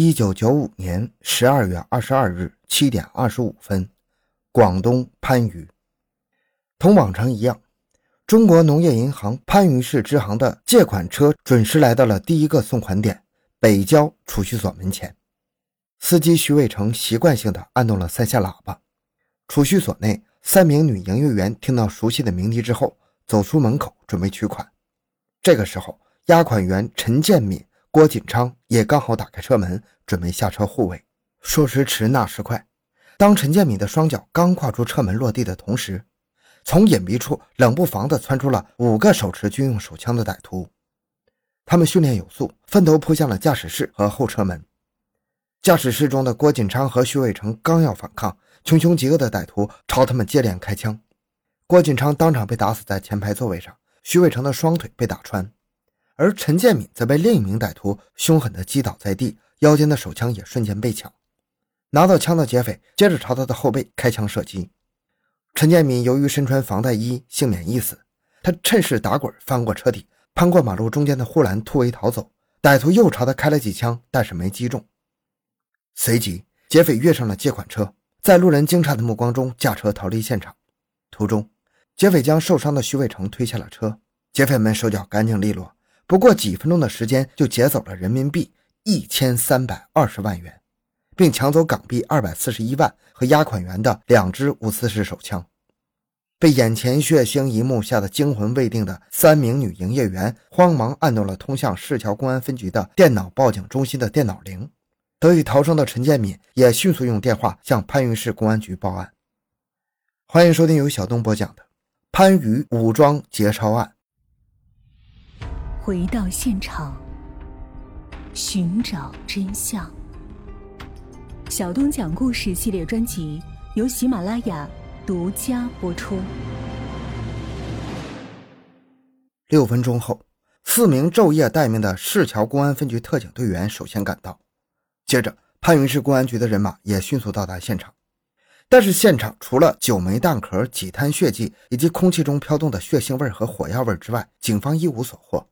一九九五年十二月二十二日七点二十五分，广东番禺，同往常一样，中国农业银行番禺市支行的借款车准时来到了第一个送款点——北郊储蓄所门前。司机徐伟成习惯性的按动了三下喇叭。储蓄所内，三名女营业员听到熟悉的鸣笛之后，走出门口准备取款。这个时候，押款员陈建敏。郭锦昌也刚好打开车门，准备下车护卫。说时迟，那时快，当陈建敏的双脚刚跨出车门落地的同时，从隐蔽处冷不防地窜出了五个手持军用手枪的歹徒。他们训练有素，分头扑向了驾驶室和后车门。驾驶室中的郭锦昌和徐伟成刚要反抗，穷凶极恶的歹徒朝他们接连开枪。郭锦昌当场被打死在前排座位上，徐伟成的双腿被打穿。而陈建敏则被另一名歹徒凶狠地击倒在地，腰间的手枪也瞬间被抢。拿到枪的劫匪接着朝他的后背开枪射击。陈建敏由于身穿防弹衣，幸免一死。他趁势打滚翻过车底，攀过马路中间的护栏突围逃走。歹徒又朝他开了几枪，但是没击中。随即，劫匪跃上了借款车，在路人惊诧的目光中驾车逃离现场。途中，劫匪将受伤的徐伟成推下了车。劫匪们手脚干净利落。不过几分钟的时间，就劫走了人民币一千三百二十万元，并抢走港币二百四十一万和押款员的两支五四式手枪。被眼前血腥一幕吓得惊魂未定的三名女营业员，慌忙按动了通向市桥公安分局的电脑报警中心的电脑铃。得以逃生的陈建敏也迅速用电话向番禺市公安局报案。欢迎收听由小东播讲的《番禺武装劫钞案》。回到现场，寻找真相。小东讲故事系列专辑由喜马拉雅独家播出。六分钟后，四名昼夜待命的市桥公安分局特警队员首先赶到，接着番禺市公安局的人马也迅速到达现场。但是现场除了九枚弹壳、几滩血迹以及空气中飘动的血腥味和火药味之外，警方一无所获。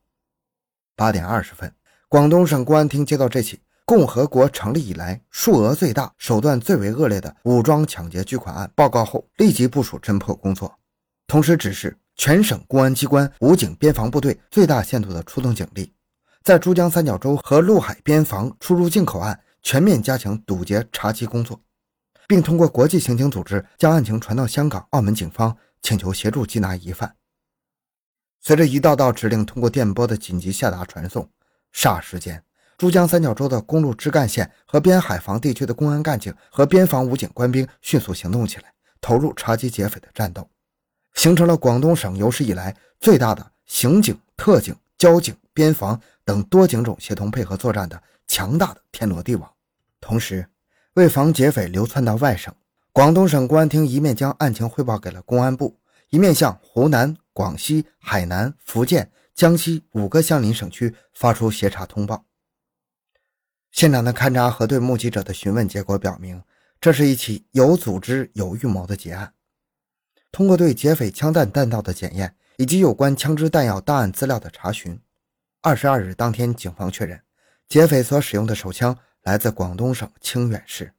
八点二十分，广东省公安厅接到这起共和国成立以来数额最大、手段最为恶劣的武装抢劫巨款案报告后，立即部署侦破工作，同时指示全省公安机关、武警、边防部队最大限度地出动警力，在珠江三角洲和陆海边防出入境口岸全面加强堵截查缉工作，并通过国际刑警组织将案情传到香港、澳门警方，请求协助缉拿疑犯。随着一道道指令通过电波的紧急下达传送，霎时间，珠江三角洲的公路支干线和边海防地区的公安干警和边防武警官兵迅速行动起来，投入查缉劫匪的战斗，形成了广东省有史以来最大的刑警、特警、交警、边防等多警种协同配合作战的强大的天罗地网。同时，为防劫匪流窜到外省，广东省公安厅一面将案情汇报给了公安部，面向湖南。广西、海南、福建、江西五个相邻省区发出协查通报。现场的勘查和对目击者的询问结果表明，这是一起有组织、有预谋的劫案。通过对劫匪枪弹弹道的检验以及有关枪支弹药档案资料的查询，二十二日当天，警方确认劫匪所使用的手枪来自广东省清远市。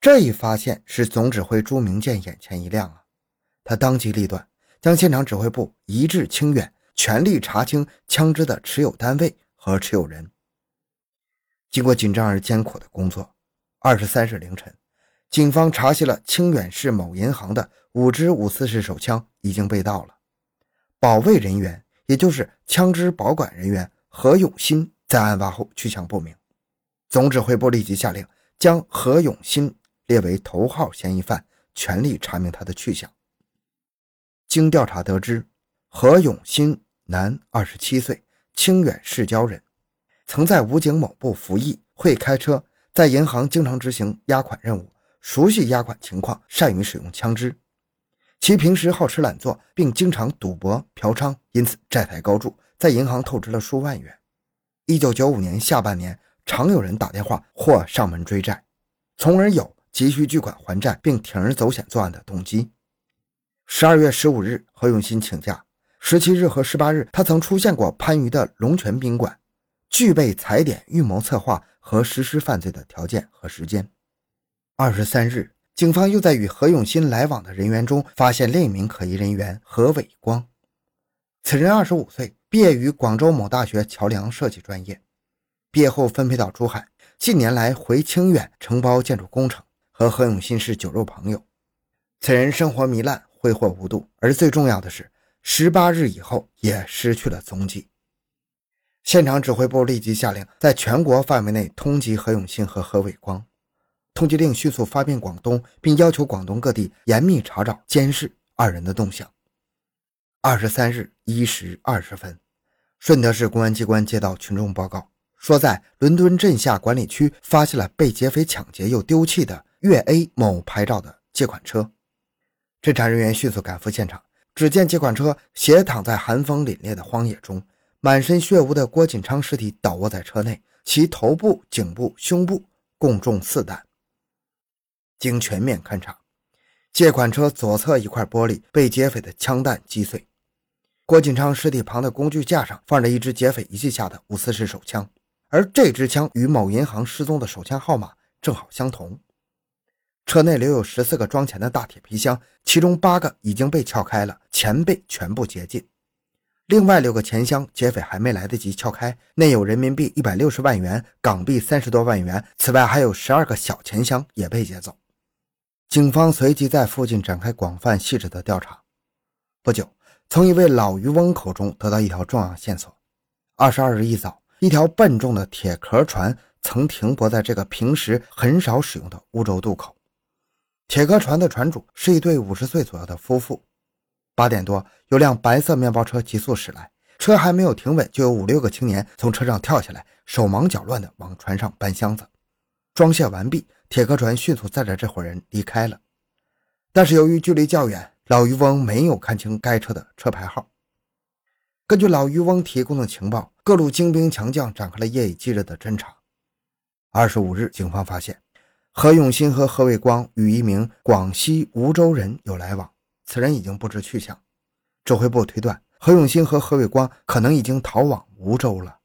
这一发现使总指挥朱明建眼前一亮啊！他当机立断。将现场指挥部移至清远，全力查清枪支的持有单位和持有人。经过紧张而艰苦的工作，二十三日凌晨，警方查悉了清远市某银行的五支五四式手枪已经被盗了。保卫人员，也就是枪支保管人员何永新，在案发后去向不明。总指挥部立即下令将何永新列为头号嫌疑犯，全力查明他的去向。经调查得知，何永新，男，二十七岁，清远市郊人，曾在武警某部服役，会开车，在银行经常执行押款任务，熟悉押款情况，善于使用枪支。其平时好吃懒做，并经常赌博、嫖娼，因此债台高筑，在银行透支了数万元。一九九五年下半年，常有人打电话或上门追债，从而有急需巨款还债并铤而走险作案的动机。十二月十五日，何永新请假。十七日和十八日，他曾出现过番禺的龙泉宾馆，具备踩点、预谋策划和实施犯罪的条件和时间。二十三日，警方又在与何永新来往的人员中发现另一名可疑人员何伟光。此人二十五岁，毕业于广州某大学桥梁设计专业，毕业后分配到珠海，近年来回清远承包建筑工程，和何永新是酒肉朋友。此人生活糜烂，挥霍无度，而最重要的是，十八日以后也失去了踪迹。现场指挥部立即下令，在全国范围内通缉何永新和何伟光。通缉令迅速发遍广东，并要求广东各地严密查找、监视二人的动向。二十三日一时二十分，顺德市公安机关接到群众报告，说在伦敦镇下管理区发现了被劫匪抢劫又丢弃的粤 A 某牌照的借款车。侦查人员迅速赶赴现场，只见借款车斜躺在寒风凛冽的荒野中，满身血污的郭锦昌尸体倒卧在车内，其头部、颈部、胸部共中四弹。经全面勘查，借款车左侧一块玻璃被劫匪的枪弹击碎。郭锦昌尸体旁的工具架上放着一支劫匪遗弃下的五四式手枪，而这支枪与某银行失踪的手枪号码正好相同。车内留有十四个装钱的大铁皮箱，其中八个已经被撬开了，钱被全部劫尽。另外六个钱箱，劫匪还没来得及撬开，内有人民币一百六十万元、港币三十多万元。此外，还有十二个小钱箱也被劫走。警方随即在附近展开广泛细致的调查。不久，从一位老渔翁口中得到一条重要线索：二十二日一早，一条笨重的铁壳船曾停泊在这个平时很少使用的梧州渡口。铁壳船的船主是一对五十岁左右的夫妇。八点多，有辆白色面包车急速驶来，车还没有停稳，就有五六个青年从车上跳下来，手忙脚乱地往船上搬箱子。装卸完毕，铁壳船迅速载着这伙人离开了。但是由于距离较远，老渔翁没有看清该车的车牌号。根据老渔翁提供的情报，各路精兵强将展开了夜以继日的侦查。二十五日，警方发现。何永新和何伟光与一名广西梧州人有来往，此人已经不知去向。指挥部推断，何永新和何伟光可能已经逃往梧州了。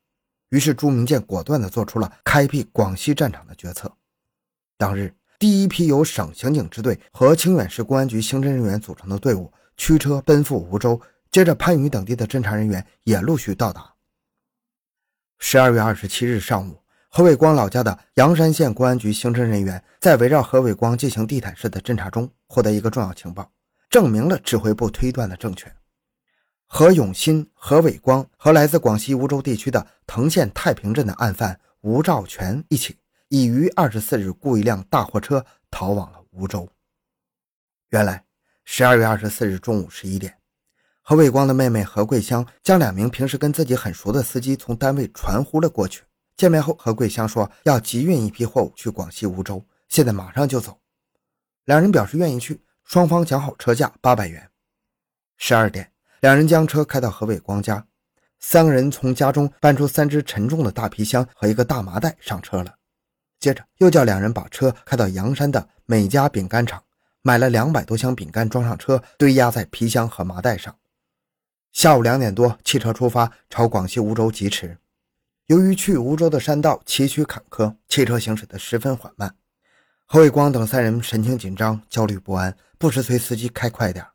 于是朱明建果断地做出了开辟广西战场的决策。当日，第一批由省刑警支队和清远市公安局刑侦人员组成的队伍驱车奔赴梧州，接着番禺等地的侦查人员也陆续到达。十二月二十七日上午。何伟光老家的阳山县公安局刑侦人员在围绕何伟光进行地毯式的侦查中，获得一个重要情报，证明了指挥部推断的正确。何永新、何伟光和来自广西梧州地区的藤县太平镇的案犯吴兆全一起，已于二十四日雇一辆大货车逃往了梧州。原来，十二月二十四日中午十一点，何伟光的妹妹何桂香将两名平时跟自己很熟的司机从单位传呼了过去。见面后，何桂香说要急运一批货物去广西梧州，现在马上就走。两人表示愿意去，双方讲好车价八百元。十二点，两人将车开到何伟光家，三个人从家中搬出三只沉重的大皮箱和一个大麻袋上车了。接着又叫两人把车开到阳山的美家饼干厂，买了两百多箱饼干装上车，堆压在皮箱和麻袋上。下午两点多，汽车出发，朝广西梧州疾驰。由于去梧州的山道崎岖坎坷，汽车行驶得十分缓慢。何伟光等三人神情紧张、焦虑不安，不时催司机开快点。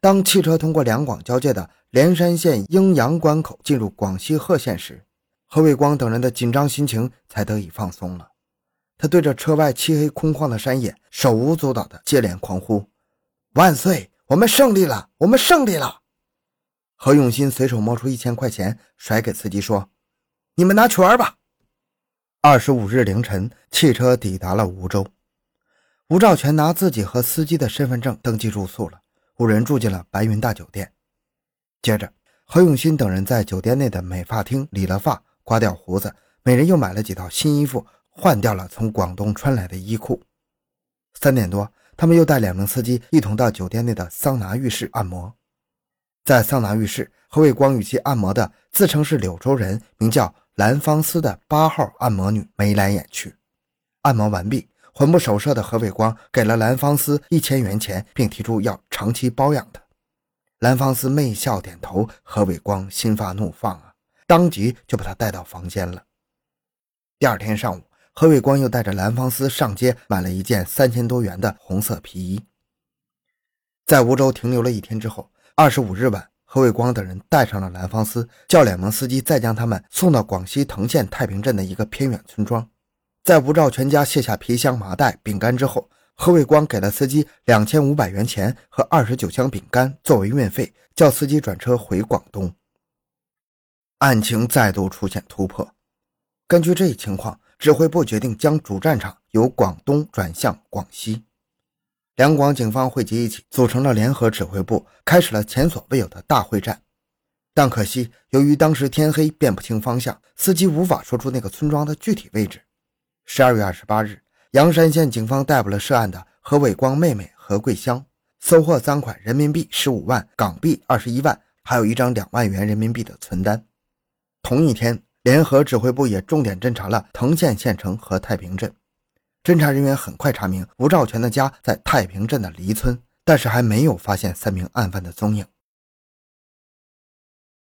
当汽车通过两广交界的连山县鹰阳关口进入广西贺县时，何伟光等人的紧张心情才得以放松了。他对着车外漆黑空旷的山野，手舞足蹈地接连狂呼：“万岁！我们胜利了！我们胜利了！”何永新随手摸出一千块钱，甩给司机说。你们拿去玩吧。二十五日凌晨，汽车抵达了梧州。吴兆全拿自己和司机的身份证登记住宿了，五人住进了白云大酒店。接着，何永新等人在酒店内的美发厅理了发，刮掉胡子，每人又买了几套新衣服，换掉了从广东穿来的衣裤。三点多，他们又带两名司机一同到酒店内的桑拿浴室按摩。在桑拿浴室，何伟光与其按摩的自称是柳州人，名叫。兰芳思的八号按摩女眉来眼去，按摩完毕，魂不守舍的何伟光给了兰芳思一千元钱，并提出要长期包养她。兰芳思媚笑点头，何伟光心发怒放啊，当即就把他带到房间了。第二天上午，何伟光又带着蓝芳思上街买了一件三千多元的红色皮衣。在梧州停留了一天之后，二十五日晚，何伟光等人带上了蓝方思，叫两名司机再将他们送到广西藤县太平镇的一个偏远村庄。在吴兆全家卸下皮箱、麻袋、饼干之后，何伟光给了司机两千五百元钱和二十九箱饼干作为运费，叫司机转车回广东。案情再度出现突破。根据这一情况，指挥部决定将主战场由广东转向广西。两广警方汇集一起，组成了联合指挥部，开始了前所未有的大会战。但可惜，由于当时天黑，辨不清方向，司机无法说出那个村庄的具体位置。十二月二十八日，阳山县警方逮捕了涉案的何伟光妹妹何桂香，搜获赃款人民币十五万、港币二十一万，还有一张两万元人民币的存单。同一天，联合指挥部也重点侦查了藤县县城和太平镇。侦查人员很快查明吴兆全的家在太平镇的黎村，但是还没有发现三名案犯的踪影。